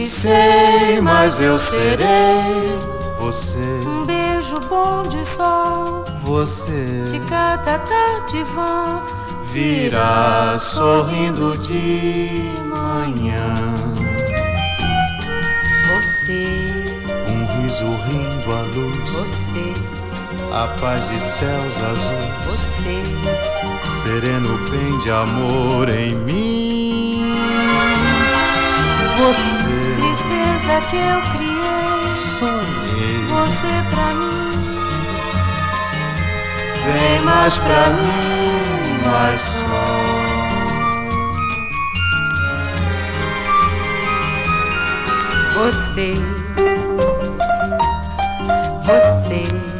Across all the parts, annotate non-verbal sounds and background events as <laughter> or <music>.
sei, mas eu serei você. Um beijo bom de sol, você. De cada tarde vão virá sorrindo de manhã. Você. Um riso rindo à luz. Você. A paz de céus azuis. Você. Sereno bem de amor em mim. Você tristeza que eu criei. Sonhei. Você pra mim. Vem mais pra mim, mais só. Você. Você. Você,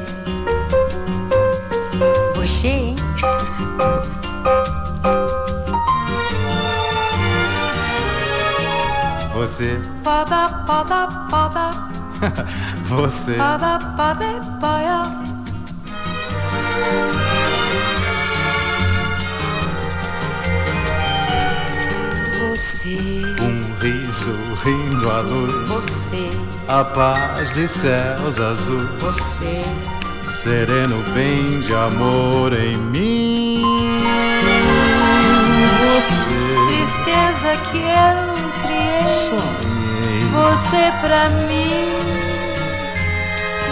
Você. Pada, pada, pada. <laughs> Você. Você. Um riso rindo à luz. Você. A paz de céus azuis. Você. Sereno bem de amor em mim. Você. Tristeza que eu Sonhei. Você pra mim.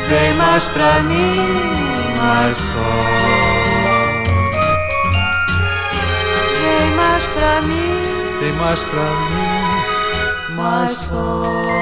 Vem mais pra mim, mais só. Vem mais pra mim. Vem mais pra mim, mais só.